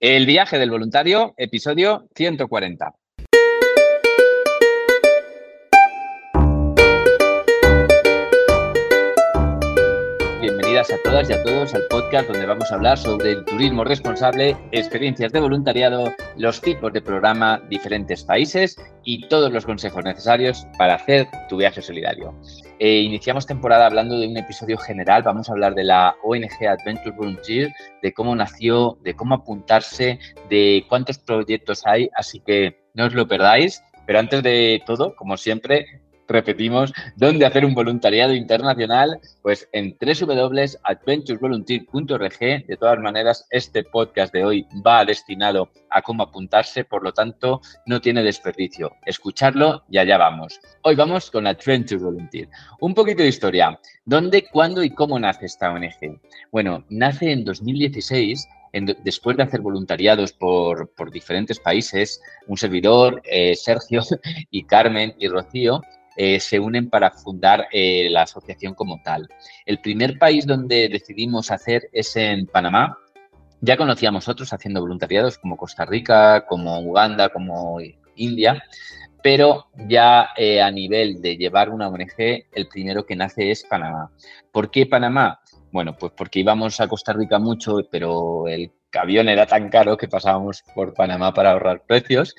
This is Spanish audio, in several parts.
El viaje del voluntario, episodio 140. Bienvenidas a todas y a todos al podcast donde vamos a hablar sobre el turismo responsable, experiencias de voluntariado, los tipos de programa, diferentes países y todos los consejos necesarios para hacer tu viaje solidario. Eh, iniciamos temporada hablando de un episodio general. Vamos a hablar de la ONG Adventure Volunteer, de cómo nació, de cómo apuntarse, de cuántos proyectos hay. Así que no os lo perdáis. Pero antes de todo, como siempre, repetimos, ¿dónde hacer un voluntariado internacional? Pues en www.adventurevolunteer.org. De todas maneras, este podcast de hoy va destinado a cómo apuntarse, por lo tanto, no tiene desperdicio. Escucharlo y allá vamos. Hoy vamos con Adventure Volunteer. Un poquito de historia. ¿Dónde, cuándo y cómo nace esta ONG? Bueno, nace en 2016 después de hacer voluntariados por, diferentes países, un servidor, eh, Sergio y Carmen y Rocío, eh, se unen para fundar eh, la asociación como tal. El primer país donde decidimos hacer es en Panamá. Ya conocíamos otros haciendo voluntariados como Costa Rica, como Uganda, como India, pero ya eh, a nivel de llevar una ONG, el primero que nace es Panamá. ¿Por qué Panamá? Bueno, pues porque íbamos a Costa Rica mucho, pero el avión era tan caro que pasábamos por Panamá para ahorrar precios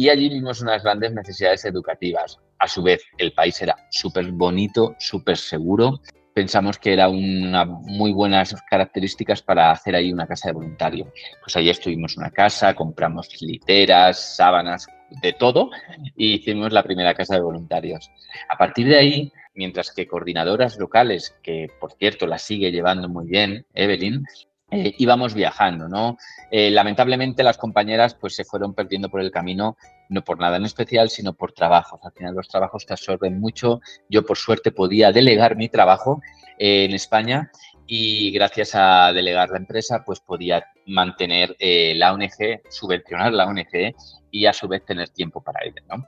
y allí vimos unas grandes necesidades educativas. A su vez, el país era súper bonito, súper seguro. Pensamos que era una muy buenas características para hacer ahí una casa de voluntarios. Pues allí estuvimos una casa, compramos literas, sábanas, de todo y hicimos la primera casa de voluntarios. A partir de ahí, mientras que coordinadoras locales, que por cierto la sigue llevando muy bien, Evelyn, eh, íbamos viajando, ¿no? Eh, lamentablemente las compañeras pues se fueron perdiendo por el camino, no por nada en especial, sino por trabajos. Al final los trabajos te absorben mucho. Yo por suerte podía delegar mi trabajo eh, en España y gracias a delegar la empresa pues podía mantener la ONG, subvencionar la ONG y a su vez tener tiempo para ella, ¿no?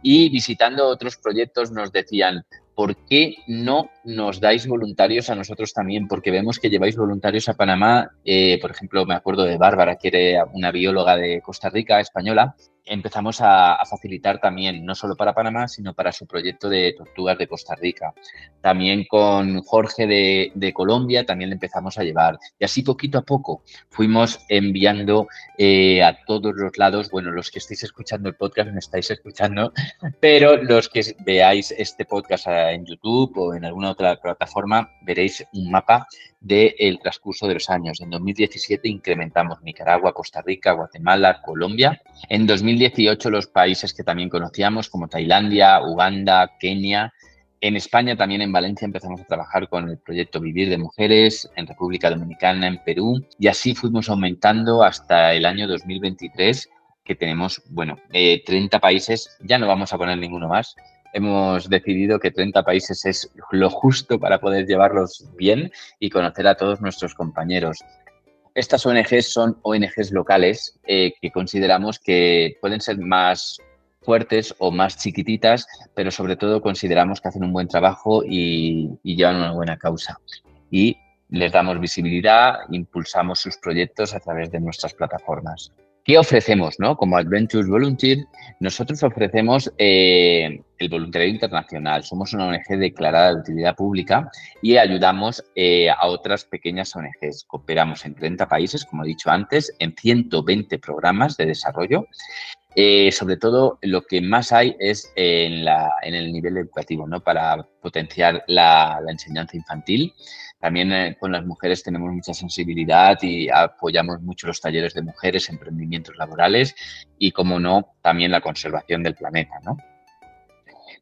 Y visitando otros proyectos nos decían, ¿por qué no nos dais voluntarios a nosotros también? Porque vemos que lleváis voluntarios a Panamá. Eh, por ejemplo, me acuerdo de Bárbara, que era una bióloga de Costa Rica, española, empezamos a, facilitar también, no solo para Panamá, sino para su proyecto de tortugas de Costa Rica. También con Jorge de, Colombia también le empezamos a llevar. Y así poquito a poco fuimos enviando eh, a todos los lados, bueno, los que estáis escuchando el podcast me estáis escuchando, pero los que veáis este podcast en YouTube o en alguna otra plataforma, veréis un mapa del transcurso de los años. En 2017 incrementamos Nicaragua, Costa Rica, Guatemala, Colombia. En 2018 los países que también conocíamos como Tailandia, Uganda, Kenia. En España, también en Valencia, empezamos a trabajar con el proyecto Vivir de Mujeres, en República Dominicana, en Perú, y así fuimos aumentando hasta el año 2023, que tenemos, bueno, 30 eh, países, ya no vamos a poner ninguno más, hemos decidido que 30 países es lo justo para poder llevarlos bien y conocer a todos nuestros compañeros. Estas ONGs son ONGs locales eh, que consideramos que pueden ser más fuertes o más chiquititas, pero sobre todo consideramos que hacen un buen trabajo y, y llevan una buena causa. Y les damos visibilidad, impulsamos sus proyectos a través de nuestras plataformas. ¿Qué ofrecemos? No? Como Adventures Volunteer, nosotros ofrecemos eh, el voluntariado internacional. Somos una ONG declarada de utilidad pública y ayudamos eh, a otras pequeñas ONGs. Cooperamos en 30 países, como he dicho antes, en 120 programas de desarrollo. Eh, sobre todo, lo que más hay es en, el nivel educativo, ¿no? para potenciar la enseñanza infantil. También eh, con las mujeres tenemos mucha sensibilidad y apoyamos mucho los talleres de mujeres, emprendimientos laborales y, como no, también la conservación del planeta. ¿no?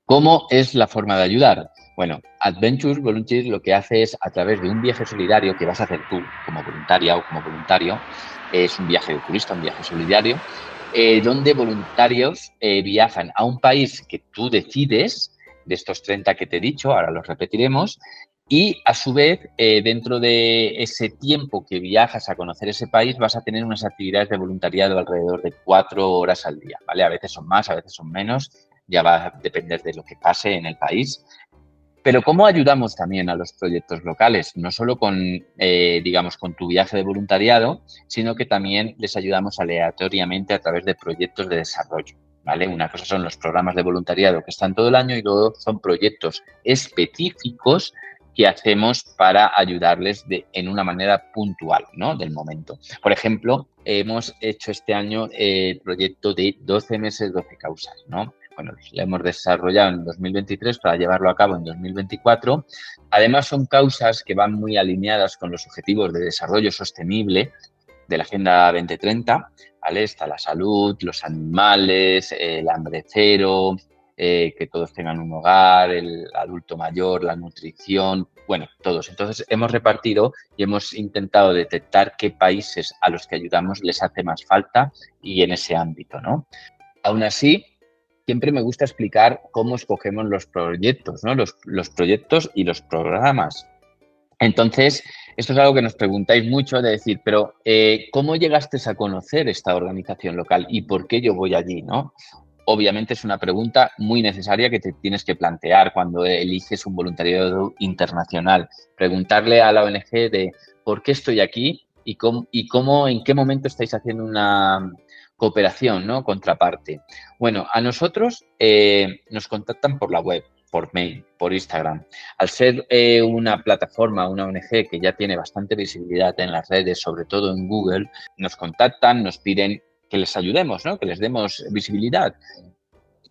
¿Cómo es la forma de ayudar? Bueno, Adventures Volunteer lo que hace es, a través de un viaje solidario que vas a hacer tú como voluntaria o como voluntario, es un viaje de turista, un viaje solidario, eh, donde voluntarios eh, viajan a un país que tú decides, de estos 30 que te he dicho, ahora los repetiremos, y a su vez, eh, dentro de ese tiempo que viajas a conocer ese país, vas a tener unas actividades de voluntariado alrededor de cuatro horas al día, ¿vale? A veces son más, a veces son menos, ya va a depender de lo que pase en el país. Pero ¿cómo ayudamos también a los proyectos locales? No solo con, eh, digamos, con tu viaje de voluntariado, sino que también les ayudamos aleatoriamente a través de proyectos de desarrollo. ¿Vale? Una cosa son los programas de voluntariado que están todo el año y luego son proyectos específicos que hacemos para ayudarles de, en una manera puntual ¿no? del momento. Por ejemplo, hemos hecho este año el proyecto de 12 meses, 12 causas. ¿no? Bueno, la hemos desarrollado en 2023 para llevarlo a cabo en 2024. Además, son causas que van muy alineadas con los objetivos de desarrollo sostenible de la Agenda 2030. ¿vale? Está la salud, los animales, el hambre cero, eh, que todos tengan un hogar, el adulto mayor, la nutrición, bueno, todos. Entonces, hemos repartido y hemos intentado detectar qué países a los que ayudamos les hace más falta y en ese ámbito, ¿no? Aún así, siempre me gusta explicar cómo escogemos los proyectos, ¿no? Los, proyectos y los programas. Entonces, esto es algo que nos preguntáis mucho de decir, pero eh, ¿cómo llegaste a conocer esta organización local y por qué yo voy allí, no? Obviamente es una pregunta muy necesaria que te tienes que plantear cuando eliges un voluntariado internacional. Preguntarle a la ONG de por qué estoy aquí y cómo, y cómo en qué momento estáis haciendo una, cooperación, ¿no? Contraparte. Bueno, a nosotros eh, nos contactan por la web, por mail, por Instagram. Al ser eh, una plataforma, una ONG que ya tiene bastante visibilidad en las redes, sobre todo en Google, nos contactan, nos piden que les ayudemos, ¿no? Que les demos visibilidad.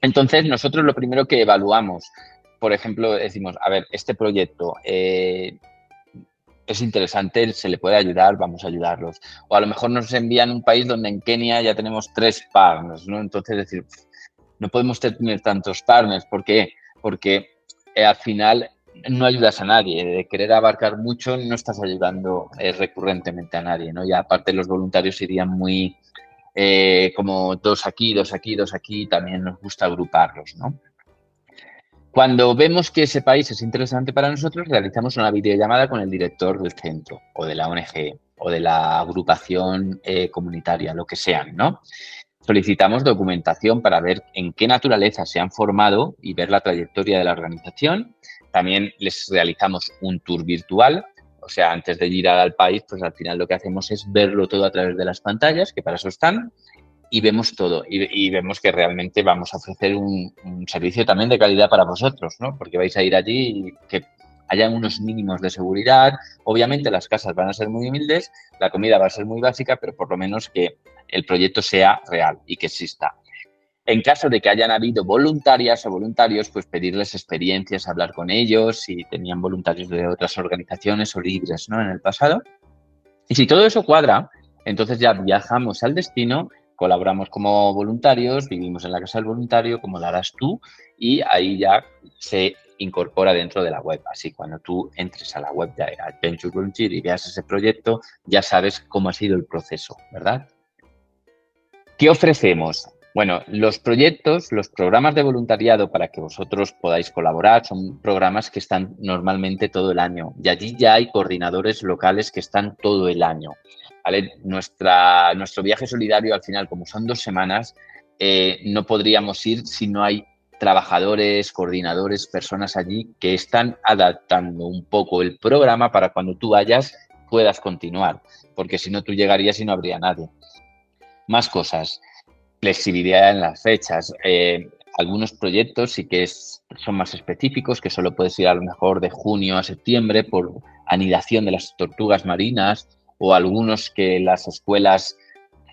Entonces, nosotros lo primero que evaluamos, por ejemplo, decimos, a ver, este proyecto eh, es interesante, se le puede ayudar, vamos a ayudarlos. O a lo mejor nos envían un país donde en Kenia ya tenemos tres partners, ¿no? Entonces decir, no podemos tener tantos partners. ¿Por qué? Porque eh, al final no ayudas a nadie. De querer abarcar mucho no estás ayudando eh, recurrentemente a nadie, ¿no? Y aparte los voluntarios irían muy eh, como dos aquí, dos aquí, dos aquí. También nos gusta agruparlos, ¿no? Cuando vemos que ese país es interesante para nosotros, realizamos una videollamada con el director del centro o de la ONG o de la agrupación eh, comunitaria, lo que sean, ¿no? Solicitamos documentación para ver en qué naturaleza se han formado y ver la trayectoria de la organización. También les realizamos un tour virtual, o sea, antes de ir al país, pues al final lo que hacemos es verlo todo a través de las pantallas, que para eso están, y vemos todo y, vemos que realmente vamos a ofrecer un, servicio también de calidad para vosotros, ¿no? Porque vais a ir allí y que haya unos mínimos de seguridad. Obviamente las casas van a ser muy humildes, la comida va a ser muy básica, pero por lo menos que el proyecto sea real y que exista. En caso de que hayan habido voluntarias o voluntarios, pues pedirles experiencias, hablar con ellos, si tenían voluntarios de otras organizaciones o libres ¿no? en el pasado. Y si todo eso cuadra, entonces ya viajamos al destino colaboramos como voluntarios, vivimos en la casa del voluntario, como la harás tú, y ahí ya se incorpora dentro de la web. Así, cuando tú entres a la web de Adventure Volunteer y veas ese proyecto, ya sabes cómo ha sido el proceso, ¿verdad? ¿Qué ofrecemos? Bueno, los proyectos, los programas de voluntariado para que vosotros podáis colaborar son programas que están normalmente todo el año y allí ya hay coordinadores locales que están todo el año. Nuestro viaje solidario al final, como son dos semanas, eh, no podríamos ir si no hay trabajadores, coordinadores, personas allí que están adaptando un poco el programa para cuando tú vayas puedas continuar, porque si no tú llegarías y no habría nadie. Más cosas, flexibilidad en las fechas. Eh, algunos proyectos sí que son más específicos, que solo puedes ir a lo mejor de junio a septiembre por anidación de las tortugas marinas o algunos que las escuelas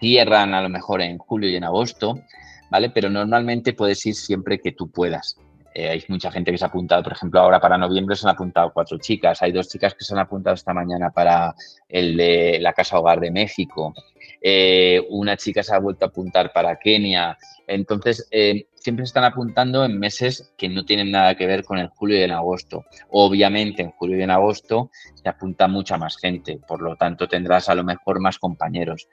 cierran a lo mejor en julio y en agosto, ¿vale? Pero normalmente puedes ir siempre que tú puedas. Eh, hay mucha gente que se ha apuntado, por ejemplo, ahora para noviembre se han apuntado cuatro chicas, hay dos chicas que se han apuntado esta mañana para el de la Casa Hogar de México, eh, una chica se ha vuelto a apuntar para Kenia, entonces, eh, siempre se están apuntando en meses que no tienen nada que ver con el julio y en agosto. Obviamente, en julio y en agosto se apunta mucha más gente, por lo tanto tendrás a lo mejor más compañeros.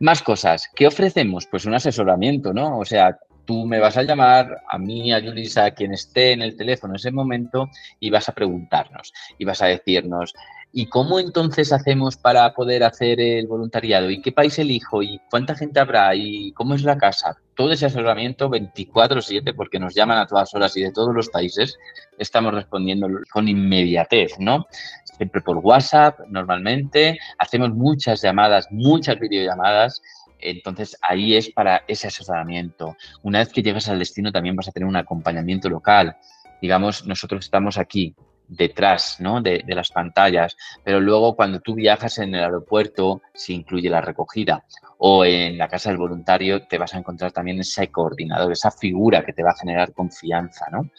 Más cosas. ¿Qué ofrecemos? Pues un asesoramiento, ¿no? O sea, Tú me vas a llamar, a mí, a Yulisa, a quien esté en el teléfono en ese momento, y vas a preguntarnos y vas a decirnos, ¿y cómo entonces hacemos para poder hacer el voluntariado? ¿Y qué país elijo? ¿Y cuánta gente habrá? ¿Y cómo es la casa? Todo ese asesoramiento 24/7, porque nos llaman a todas horas y de todos los países, estamos respondiendo con inmediatez, ¿no? Siempre por WhatsApp, normalmente, hacemos muchas llamadas, muchas videollamadas entonces ahí es para ese asesoramiento. Una vez que llegas al destino también vas a tener un acompañamiento local. Digamos, nosotros estamos aquí detrás ¿no? de, las pantallas, pero luego cuando tú viajas en el aeropuerto se incluye la recogida o en la casa del voluntario te vas a encontrar también ese coordinador, esa figura que te va a generar confianza, ¿no?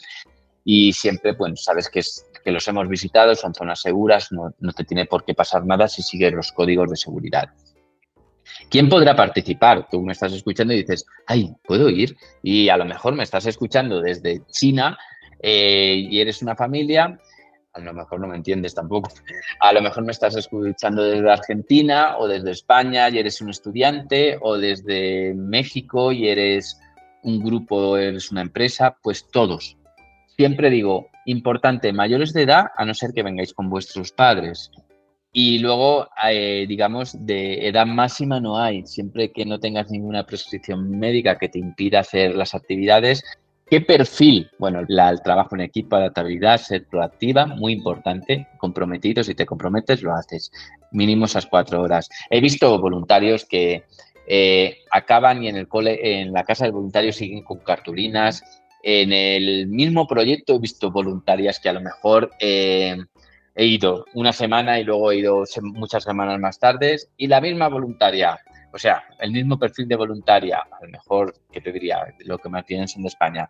Y siempre, pues, sabes que, los hemos visitado, son zonas seguras, no te tiene por qué pasar nada si sigues los códigos de seguridad. ¿Quién podrá participar? Tú me estás escuchando y dices, ay, ¿puedo ir? Y a lo mejor me estás escuchando desde China eh, y eres una familia, a lo mejor no me entiendes tampoco, a lo mejor me estás escuchando desde Argentina o desde España y eres un estudiante o desde México y eres un grupo, eres una empresa, pues todos. Siempre digo, importante, mayores de edad, a no ser que vengáis con vuestros padres. Y luego, eh, digamos, de edad máxima no hay. Siempre que no tengas ninguna prescripción médica que te impida hacer las actividades. ¿Qué perfil? Bueno, el trabajo en equipo, adaptabilidad, ser proactiva, muy importante. Comprometido, si te comprometes, lo haces. Mínimo esas cuatro horas. He visto voluntarios que eh, acaban y en el cole, en la casa del voluntario siguen con cartulinas. En el mismo proyecto he visto voluntarias que a lo mejor eh, he ido una semana y luego he ido muchas semanas más tarde y la misma voluntaria, o sea, el mismo perfil de voluntaria, a lo mejor, que te diría, lo que más tienen son de España,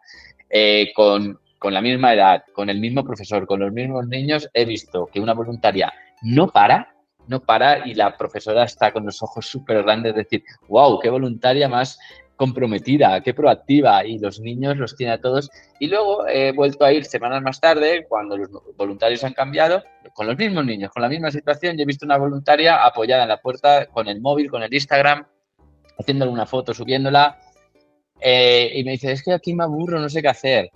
eh, con, con la misma edad, con el mismo profesor, con los mismos niños, he visto que una voluntaria no para, no para y la profesora está con los ojos súper grandes, es decir, wow, qué voluntaria más comprometida, qué proactiva y los niños los tiene a todos. Y luego he vuelto a ir semanas más tarde, cuando los voluntarios han cambiado, con los mismos niños, con la misma situación. Yo he visto una voluntaria apoyada en la puerta con el móvil, con el Instagram, haciéndole una foto, subiéndola. Eh, y me dice, es que aquí me aburro, no sé qué hacer.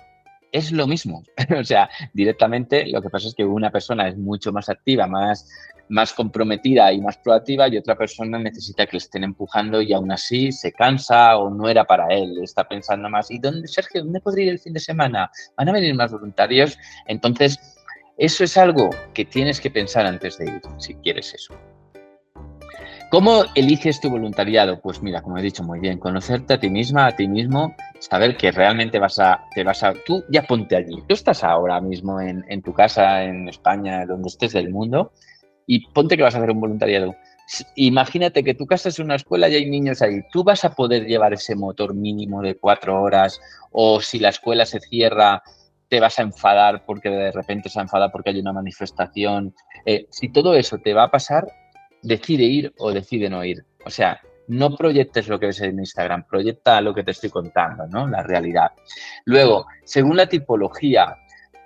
Es lo mismo. o sea, directamente lo que pasa es que una persona es mucho más activa, más más comprometida y más proactiva y otra persona necesita que le estén empujando y aún así se cansa o no era para él, está pensando más, ¿y dónde, Sergio, dónde podría ir el fin de semana? ¿Van a venir más voluntarios? Entonces, eso es algo que tienes que pensar antes de ir, si quieres eso. ¿Cómo eliges tu voluntariado? Pues mira, como he dicho muy bien, conocerte a ti misma, a ti mismo, saber que realmente vas a, te vas a, tú ya ponte allí. Tú estás ahora mismo en, tu casa, en España, donde estés del mundo, y ponte que vas a hacer un voluntariado. Imagínate que tu casa es una escuela y hay niños ahí. ¿Tú vas a poder llevar ese motor mínimo de cuatro horas? O si la escuela se cierra, te vas a enfadar porque de repente se enfada porque hay una manifestación. Eh, si todo eso te va a pasar, decide ir o decide no ir. O sea, no proyectes lo que ves en Instagram, proyecta lo que te estoy contando, ¿no? La realidad. Luego, según la tipología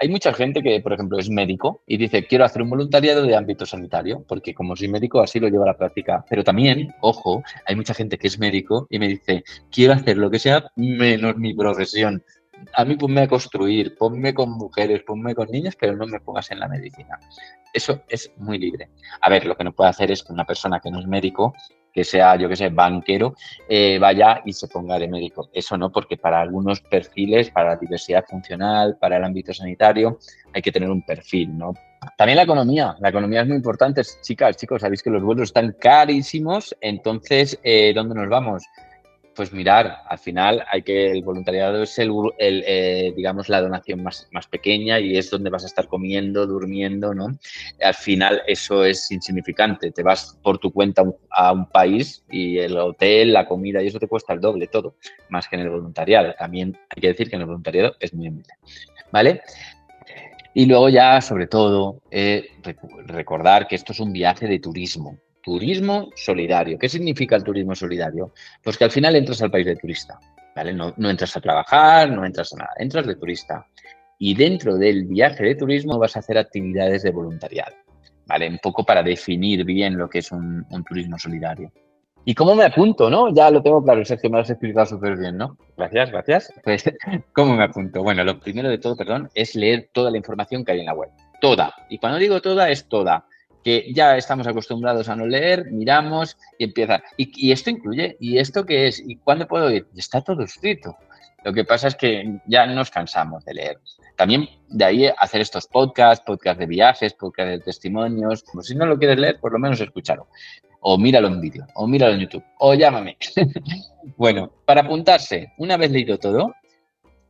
hay mucha gente que, por ejemplo, es médico y dice, quiero hacer un voluntariado de ámbito sanitario, porque como soy médico, así lo llevo a la práctica. Pero también, ojo, hay mucha gente que es médico y me dice, quiero hacer lo que sea menos mi profesión. A mí ponme a construir, ponme con mujeres, ponme con niños, pero no me pongas en la medicina. Eso es muy libre. A ver, lo que no puede hacer es que una persona que no es médico que sea, yo que sé, banquero, eh, vaya y se ponga de médico. Eso no, porque para algunos perfiles, para la diversidad funcional, para el ámbito sanitario, hay que tener un perfil, ¿no? También la economía. La economía es muy importante. Chicas, chicos, sabéis que los vuelos están carísimos, entonces, eh, ¿dónde nos vamos? Pues mirar, al final hay que el voluntariado es el, eh, digamos la donación más, más, pequeña y es donde vas a estar comiendo, durmiendo, ¿no? Al final eso es insignificante, te vas por tu cuenta a un país y el hotel, la comida y eso te cuesta el doble todo, más que en el voluntariado. También hay que decir que en el voluntariado es muy humilde, ¿vale? Y luego ya, sobre todo, eh, recordar que esto es un viaje de turismo, turismo solidario. ¿Qué significa el turismo solidario? Pues que al final entras al país de turista, ¿vale? No, entras a trabajar, no entras a nada, entras de turista. Y dentro del viaje de turismo vas a hacer actividades de voluntariado, ¿vale? Un poco para definir bien lo que es un, turismo solidario. ¿Y cómo me apunto, no? Ya lo tengo claro, Sergio, me lo has explicado súper bien, ¿no? Gracias, gracias. Pues, ¿cómo me apunto? Bueno, lo primero de todo, perdón, es leer toda la información que hay en la web. Toda. Y cuando digo toda, es toda. Que ya estamos acostumbrados a no leer, miramos y empieza. Y, esto incluye, ¿y esto qué es? ¿Y cuándo puedo ir? Está todo escrito. Lo que pasa es que ya nos cansamos de leer. También de ahí hacer estos podcasts, podcasts de viajes, podcasts de testimonios. Pues si no lo quieres leer, por lo menos escúchalo o míralo en vídeo, o míralo en YouTube, o llámame. bueno, para apuntarse, una vez leído todo,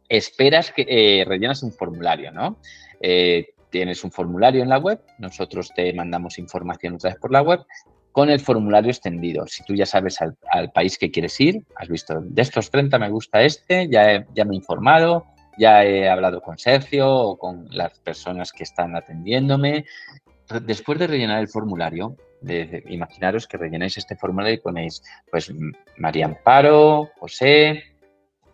esperas que eh, rellenas un formulario, ¿no? Eh, tienes un formulario en la web, nosotros te mandamos información otra vez por la web con el formulario extendido. Si tú ya sabes al, país que quieres ir, has visto, de estos 30 me gusta este, ya, ya me he informado, ya he hablado con Sergio o con las personas que están atendiéndome. Después de rellenar el formulario, imaginaros que rellenáis este formulario y ponéis, pues, María Amparo, José,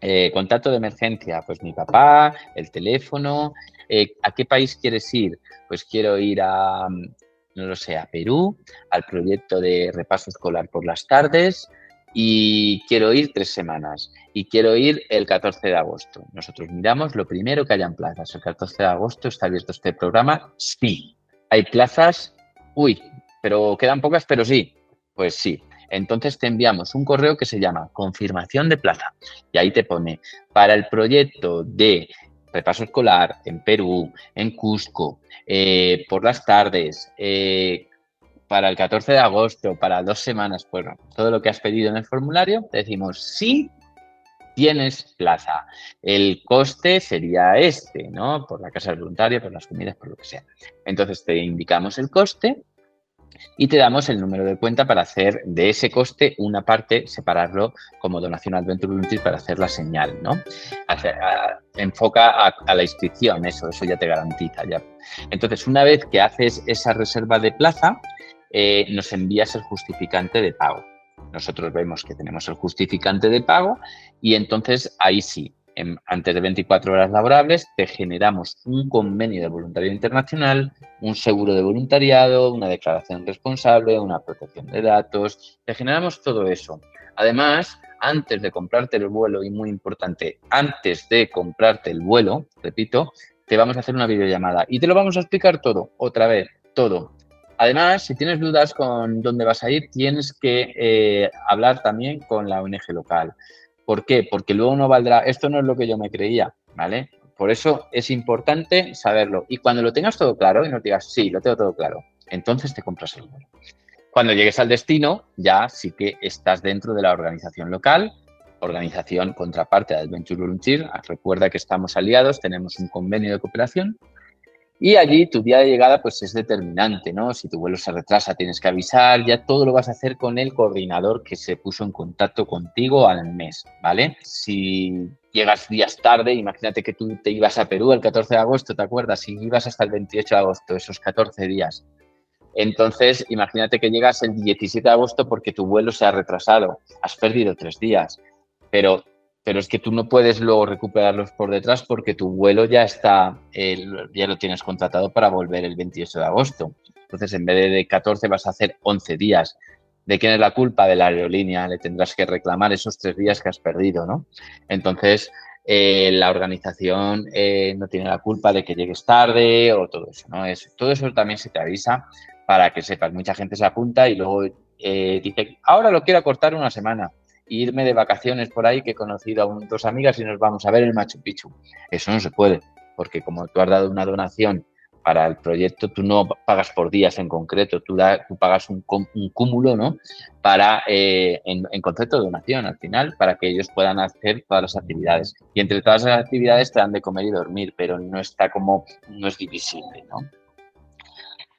eh, contacto de emergencia, pues mi papá, el teléfono, eh, ¿a qué país quieres ir? Pues quiero ir a, no lo sé, a Perú, al proyecto de repaso escolar por las tardes y quiero ir tres semanas y quiero ir el 14 de agosto. Nosotros miramos lo primero que haya en plazas. El 14 de agosto está abierto este programa. Sí, hay plazas. Uy, pero quedan pocas, pero sí. Pues sí. Entonces te enviamos un correo que se llama confirmación de plaza y ahí te pone para el proyecto de repaso escolar en Perú, en Cusco, eh, por las tardes, eh, para el 14 de agosto, para dos semanas, bueno, todo lo que has pedido en el formulario, te decimos sí, tienes plaza. El coste sería este, ¿no? Por la casa del voluntario, por las comidas, por lo que sea. Entonces te indicamos el coste y te damos el número de cuenta para hacer de ese coste una parte, separarlo como donación Adventure Volunteer para hacer la señal, ¿no? enfoca a, la inscripción, eso, eso ya te garantiza. Ya. Entonces, una vez que haces esa reserva de plaza, eh, nos envías el justificante de pago. Nosotros vemos que tenemos el justificante de pago y entonces ahí sí, antes de 24 horas laborables, te generamos un convenio de voluntariado internacional, un seguro de voluntariado, una declaración responsable, una protección de datos, te generamos todo eso. Además, antes de comprarte el vuelo, y muy importante, antes de comprarte el vuelo, repito, te vamos a hacer una videollamada y te lo vamos a explicar todo, otra vez, todo. Además, si tienes dudas con dónde vas a ir, tienes que eh, hablar también con la ONG local. ¿Por qué? Porque luego no valdrá, esto no es lo que yo me creía, ¿vale? Por eso es importante saberlo. Y cuando lo tengas todo claro y no digas, sí, lo tengo todo claro, entonces te compras el vuelo. Cuando llegues al destino, ya sí que estás dentro de la organización local, organización contraparte de Adventure Volunteer. Recuerda que estamos aliados, tenemos un convenio de cooperación y allí tu día de llegada pues es determinante, ¿no? Si tu vuelo se retrasa tienes que avisar, ya todo lo vas a hacer con el coordinador que se puso en contacto contigo al mes, ¿vale? Si llegas días tarde, imagínate que tú te ibas a Perú el 14 de agosto, ¿te acuerdas? Y ibas hasta el 28 de agosto, esos 14 días. Entonces, imagínate que llegas el 17 de agosto porque tu vuelo se ha retrasado, has perdido tres días, pero pero es que tú no puedes luego recuperarlos por detrás porque tu vuelo ya está, ya lo tienes contratado para volver el 28 de agosto. Entonces, en vez de 14 vas a hacer 11 días. ¿De quién es la culpa? De la aerolínea. Le tendrás que reclamar esos tres días que has perdido, ¿no? Entonces, eh, la organización eh, no tiene la culpa de que llegues tarde o todo eso, ¿no? Es, todo eso también se te avisa para que sepas. Mucha gente se apunta y luego eh, dice, ahora lo quiero acortar una semana irme de vacaciones por ahí que he conocido a dos amigas y nos vamos a ver el Machu Picchu. Eso no se puede, porque como tú has dado una donación para el proyecto, tú no pagas por días en concreto, tú, tú pagas un, cúmulo, ¿no? Para, eh, en, en, concepto de donación al final, para que ellos puedan hacer todas las actividades. Y entre todas las actividades te dan de comer y dormir, pero no está como, no es divisible, ¿no?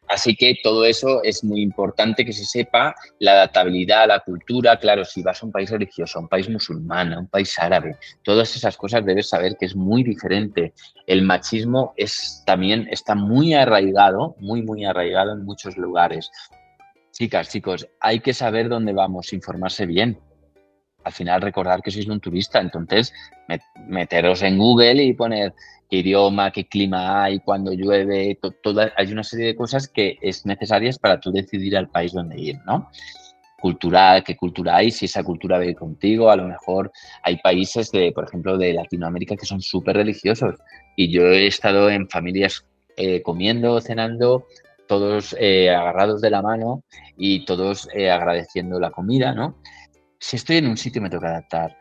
Así que todo eso es muy importante que se sepa, la adaptabilidad, la cultura, claro, si vas a un país religioso, a un país musulmán, a un país árabe, todas esas cosas debes saber que es muy diferente. El machismo es también está muy arraigado, muy, muy arraigado en muchos lugares. Chicas, chicos, hay que saber dónde vamos, informarse bien. Al final recordar que sois un turista, entonces meteros en Google y poner qué idioma, qué clima hay, cuándo llueve, toda, hay una serie de cosas que es necesarias para tú decidir al país donde ir, ¿no? cultural, qué cultura hay, si esa cultura ve contigo, a lo mejor hay países de, por ejemplo, de Latinoamérica que son súper religiosos y yo he estado en familias eh, comiendo, cenando, todos eh, agarrados de la mano y todos eh, agradeciendo la comida, ¿no? Si estoy en un sitio me toca adaptar.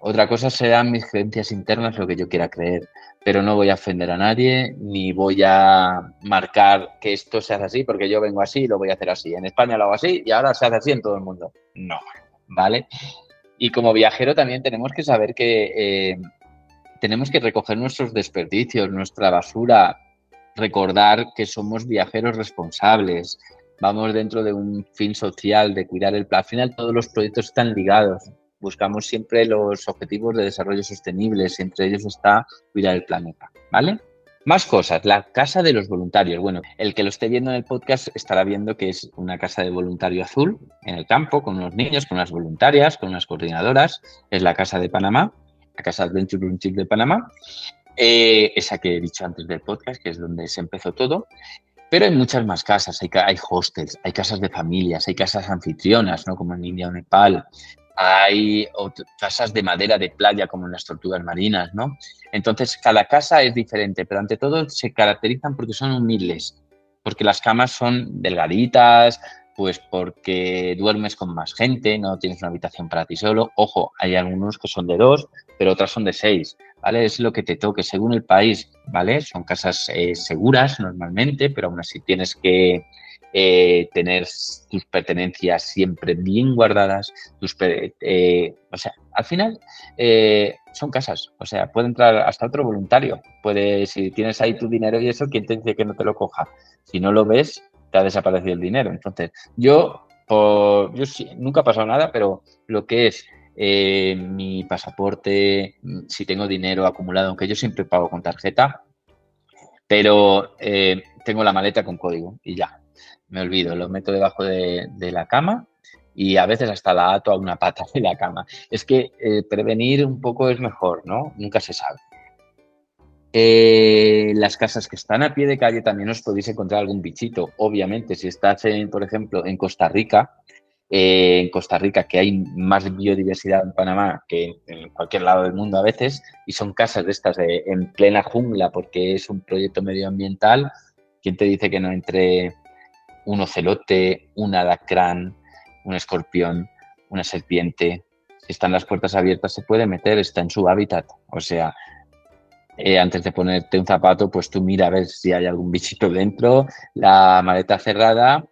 Otra cosa serán mis creencias internas, lo que yo quiera creer, pero no voy a ofender a nadie, ni voy a marcar que esto se hace así, porque yo vengo así y lo voy a hacer así. En España lo hago así y ahora se hace así en todo el mundo. No, ¿vale? Y como viajero también tenemos que saber que eh, tenemos que recoger nuestros desperdicios, nuestra basura, recordar que somos viajeros responsables, vamos dentro de un fin social de cuidar el plan. Al final todos los proyectos están ligados buscamos siempre los objetivos de desarrollo sostenible, entre ellos está cuidar el planeta, ¿vale? Más cosas, la casa de los voluntarios. Bueno, el que lo esté viendo en el podcast estará viendo que es una casa de voluntario azul en el campo, con unos niños, con unas voluntarias, con unas coordinadoras. Es la casa de Panamá, la casa Adventure Volunteer de Panamá. Eh, esa que he dicho antes del podcast, que es donde se empezó todo. Pero hay muchas más casas, hay, hostels, hay casas de familias, hay casas anfitrionas, ¿no? como en India o Nepal, hay casas de madera de playa como en las tortugas marinas, ¿no? Entonces, cada casa es diferente, pero ante todo se caracterizan porque son humildes, porque las camas son delgaditas, pues porque duermes con más gente, no tienes una habitación para ti solo. Ojo, hay algunos que son de dos, pero otras son de seis, ¿vale? Es lo que te toque según el país, ¿vale? Son casas eh, seguras normalmente, pero aún así tienes que eh, tener tus pertenencias siempre bien guardadas, tus, eh, o sea, al final eh, son casas, o sea, puede entrar hasta otro voluntario, puede, si tienes ahí tu dinero y eso, ¿quién te dice que no te lo coja? Si no lo ves, te ha desaparecido el dinero. Entonces, yo, por, yo sí, nunca ha pasado nada, pero lo que es mi pasaporte, si tengo dinero acumulado, aunque yo siempre pago con tarjeta, pero tengo la maleta con código y ya me olvido, lo meto debajo de, la cama y a veces hasta la ato a una pata de la cama. Es que eh, prevenir un poco es mejor, ¿no? Nunca se sabe. Eh, las casas que están a pie de calle también os podéis encontrar algún bichito. Obviamente, si estás, en, por ejemplo, en Costa Rica, eh, en Costa Rica, que hay más biodiversidad en Panamá que en, cualquier lado del mundo a veces, y son casas de estas en plena jungla porque es un proyecto medioambiental, ¿quién te dice que no entre un ocelote, un alacrán, un escorpión, una serpiente. Si están las puertas abiertas se puede meter, está en su hábitat. O sea, eh, antes de ponerte un zapato, pues tú mira a ver si hay algún bichito dentro, la maleta cerrada,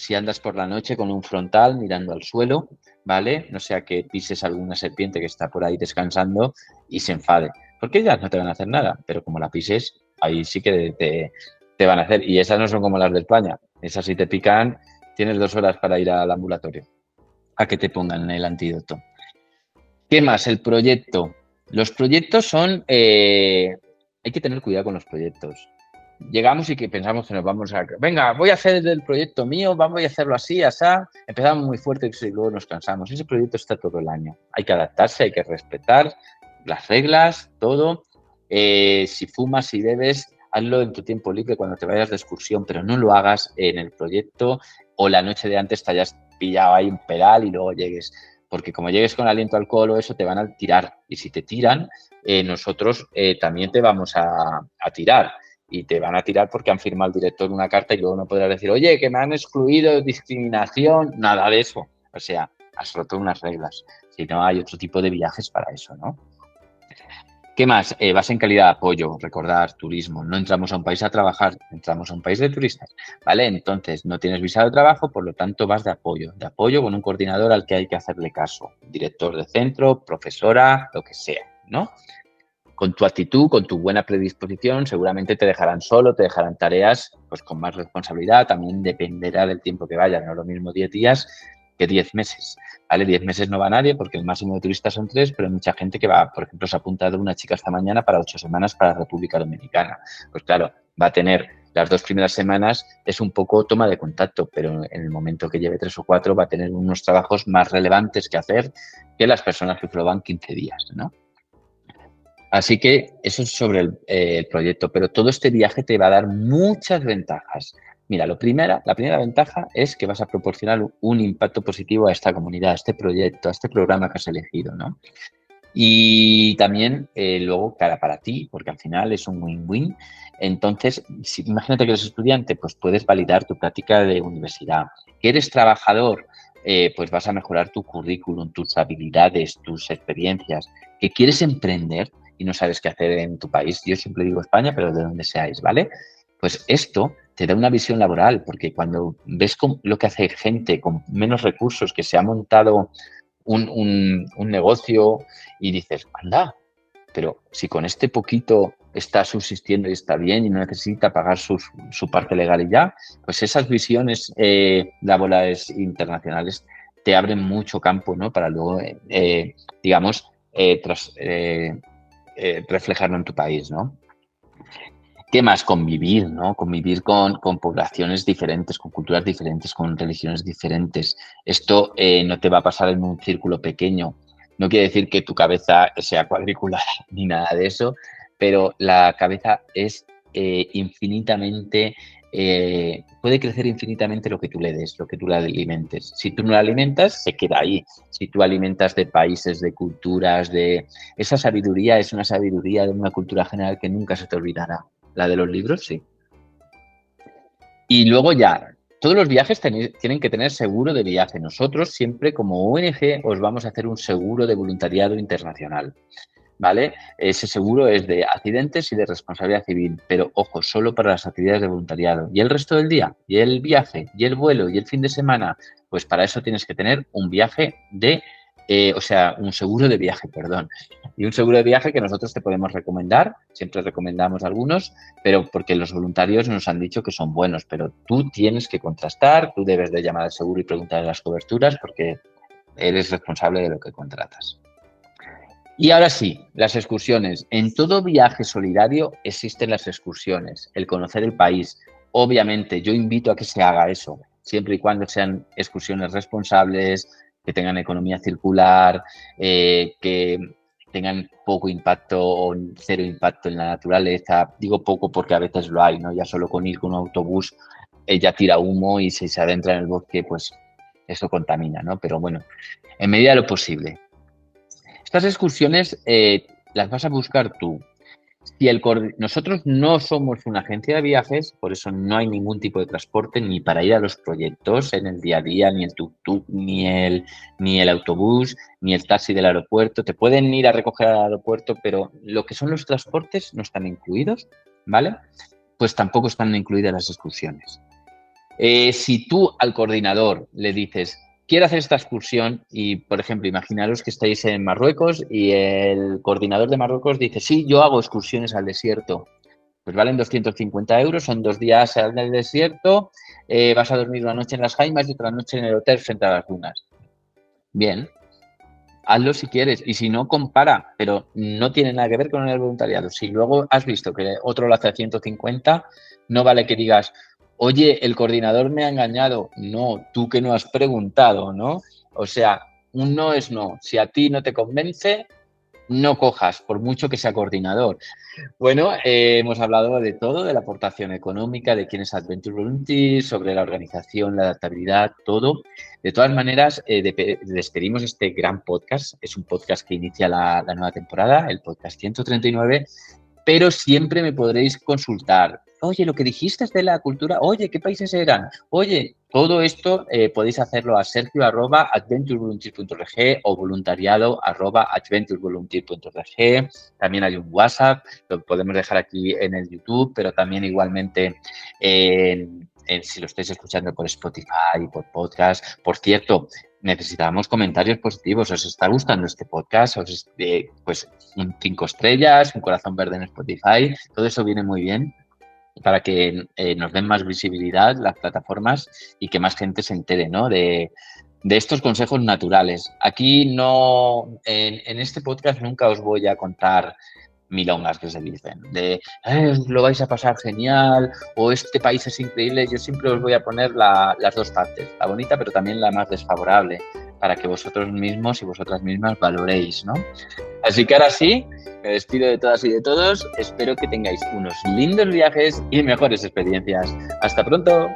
si andas por la noche con un frontal mirando al suelo, ¿vale? No sea que pises alguna serpiente que está por ahí descansando y se enfade. Porque ellas no te van a hacer nada, pero como la pises, ahí sí que te, te van a hacer. Y esas no son como las de España. Esas si te pican, tienes dos horas para ir al ambulatorio a que te pongan el antídoto. ¿Qué más? El proyecto. Los proyectos son... Eh, hay que tener cuidado con los proyectos. Llegamos y que pensamos que nos vamos a... Venga, voy a hacer el proyecto mío, vamos a hacerlo así, así. Empezamos muy fuerte y luego nos cansamos. Ese proyecto está todo el año. Hay que adaptarse, hay que respetar las reglas, todo. Eh, si fumas, si bebes, hazlo en tu tiempo libre cuando te vayas de excursión, pero no lo hagas en el proyecto o la noche de antes te hayas pillado ahí un pedal y luego llegues. Porque como llegues con aliento alcohol o eso, te van a tirar. Y si te tiran, eh, nosotros eh, también te vamos a, tirar. Y te van a tirar porque han firmado el director una carta y luego no podrás decir, oye, que me han excluido, discriminación, nada de eso. O sea, has roto unas reglas. Si no, hay otro tipo de viajes para eso, ¿no? ¿Qué más? Eh, vas en calidad de apoyo, recordar, turismo. No entramos a un país a trabajar, entramos a un país de turistas, ¿vale? Entonces, no tienes visado de trabajo, por lo tanto, vas de apoyo. De apoyo con un coordinador al que hay que hacerle caso. Director de centro, profesora, lo que sea, ¿no? Con tu actitud, con tu buena predisposición, seguramente te dejarán solo, te dejarán tareas pues con más responsabilidad. También dependerá del tiempo que vayas, no lo mismo 10 días que 10 meses. ¿Vale? 10 meses no va nadie porque el máximo de turistas son 3, pero hay mucha gente que va, por ejemplo, se ha apuntado una chica esta mañana para 8 semanas para República Dominicana. Pues claro, va a tener las dos primeras semanas es un poco toma de contacto, pero en el momento que lleve tres o cuatro va a tener unos trabajos más relevantes que hacer que las personas que proban 15 días, ¿no? Así que eso es sobre el, eh, el, proyecto, pero todo este viaje te va a dar muchas ventajas Mira, lo primera, la primera ventaja es que vas a proporcionar un impacto positivo a esta comunidad, a este proyecto, a este programa que has elegido, ¿no? Y también eh, luego cara para ti, porque al final es un win-win. Entonces, si, imagínate que eres estudiante, pues puedes validar tu práctica de universidad. Que eres trabajador, eh, pues vas a mejorar tu currículum, tus habilidades, tus experiencias. Que quieres emprender y no sabes qué hacer en tu país. Yo siempre digo España, pero de donde seáis, ¿vale? Pues esto te da una visión laboral, porque cuando ves lo que hace gente con menos recursos, que se ha montado un, negocio y dices, anda, pero si con este poquito está subsistiendo y está bien y no necesita pagar su parte legal y ya, pues esas visiones eh, laborales internacionales te abren mucho campo ¿no? para luego, eh, digamos, eh, tras, eh, reflejarlo en tu país. ¿no? ¿Qué más? Convivir, ¿no? Convivir con, poblaciones diferentes, con culturas diferentes, con religiones diferentes. Esto eh, no te va a pasar en un círculo pequeño. No quiere decir que tu cabeza sea cuadricular ni nada de eso, pero la cabeza es eh, infinitamente, eh, puede crecer infinitamente lo que tú le des, lo que tú la alimentes. Si tú no la alimentas, se queda ahí. Si tú alimentas de países, de culturas, de... Esa sabiduría es una sabiduría de una cultura general que nunca se te olvidará. La de los libros, sí. Y luego ya, todos los viajes tienen que tener seguro de viaje. Nosotros siempre como ONG os vamos a hacer un seguro de voluntariado internacional. ¿Vale? Ese seguro es de accidentes y de responsabilidad civil, pero ojo, solo para las actividades de voluntariado. ¿Y el resto del día? ¿Y el viaje? ¿Y el vuelo? ¿Y el fin de semana? Pues para eso tienes que tener un viaje de eh, o sea, un seguro de viaje, perdón. Y un seguro de viaje que nosotros te podemos recomendar, siempre recomendamos algunos, pero porque los voluntarios nos han dicho que son buenos, pero tú tienes que contrastar, tú debes de llamar al seguro y preguntar las coberturas porque eres responsable de lo que contratas. Y ahora sí, las excursiones. En todo viaje solidario existen las excursiones, el conocer el país. Obviamente, yo invito a que se haga eso, siempre y cuando sean excursiones responsables, que tengan economía circular, eh, que tengan poco impacto o cero impacto en la naturaleza. Digo poco porque a veces lo hay, ¿no? Ya solo con ir con un autobús ella tira humo y si se adentra en el bosque, pues eso contamina, ¿no? Pero bueno, en medida de lo posible. Estas excursiones eh, las vas a buscar tú. Si nosotros no somos una agencia de viajes, por eso no hay ningún tipo de transporte ni para ir a los proyectos en el día a día, ni el tuk-tuk, ni el, ni el autobús, ni el taxi del aeropuerto. Te pueden ir a recoger al aeropuerto, pero lo que son los transportes no están incluidos, ¿vale? Pues tampoco están incluidas las excursiones. Eh, si tú al coordinador le dices, quiero hacer esta excursión y, por ejemplo, imaginaros que estáis en Marruecos y el coordinador de Marruecos dice, sí, yo hago excursiones al desierto. Pues valen 250 euros, son dos días en el desierto, eh, vas a dormir una noche en las jaimas y otra noche en el hotel frente a las dunas. Bien, hazlo si quieres y si no, compara, pero no tiene nada que ver con el voluntariado. Si luego has visto que otro lo hace a 150, no vale que digas, oye, el coordinador me ha engañado. No, tú que no has preguntado, ¿no? O sea, un no es no. Si a ti no te convence, no cojas, por mucho que sea coordinador. Bueno, eh, hemos hablado de todo, de la aportación económica, de quién es Adventure Volunteer, sobre la organización, la adaptabilidad, todo. De todas maneras, eh, despedimos este gran podcast. Es un podcast que inicia la, la nueva temporada, el podcast 139, pero siempre me podréis consultar oye, lo que dijiste es de la cultura, oye, ¿qué países eran? Oye, todo esto eh, podéis hacerlo a sergio arroba o voluntariado arroba También hay un WhatsApp, lo podemos dejar aquí en el YouTube, pero también igualmente si lo estáis escuchando por Spotify, por podcast. Por cierto, necesitamos comentarios positivos. ¿Os está gustando este podcast? ¿Os, eh, pues un cinco estrellas, un corazón verde en Spotify. Todo eso viene muy bien para que eh, nos den más visibilidad las plataformas y que más gente se entere ¿no? de, estos consejos naturales. Aquí no, en, este podcast nunca os voy a contar milongas que se dicen, de lo vais a pasar genial o este país es increíble. Yo siempre os voy a poner las dos partes, la bonita pero también la más desfavorable, para que vosotros mismos y vosotras mismas valoréis, ¿no? Así que ahora sí, me despido de todas y de todos. Espero que tengáis unos lindos viajes y mejores experiencias. Hasta pronto.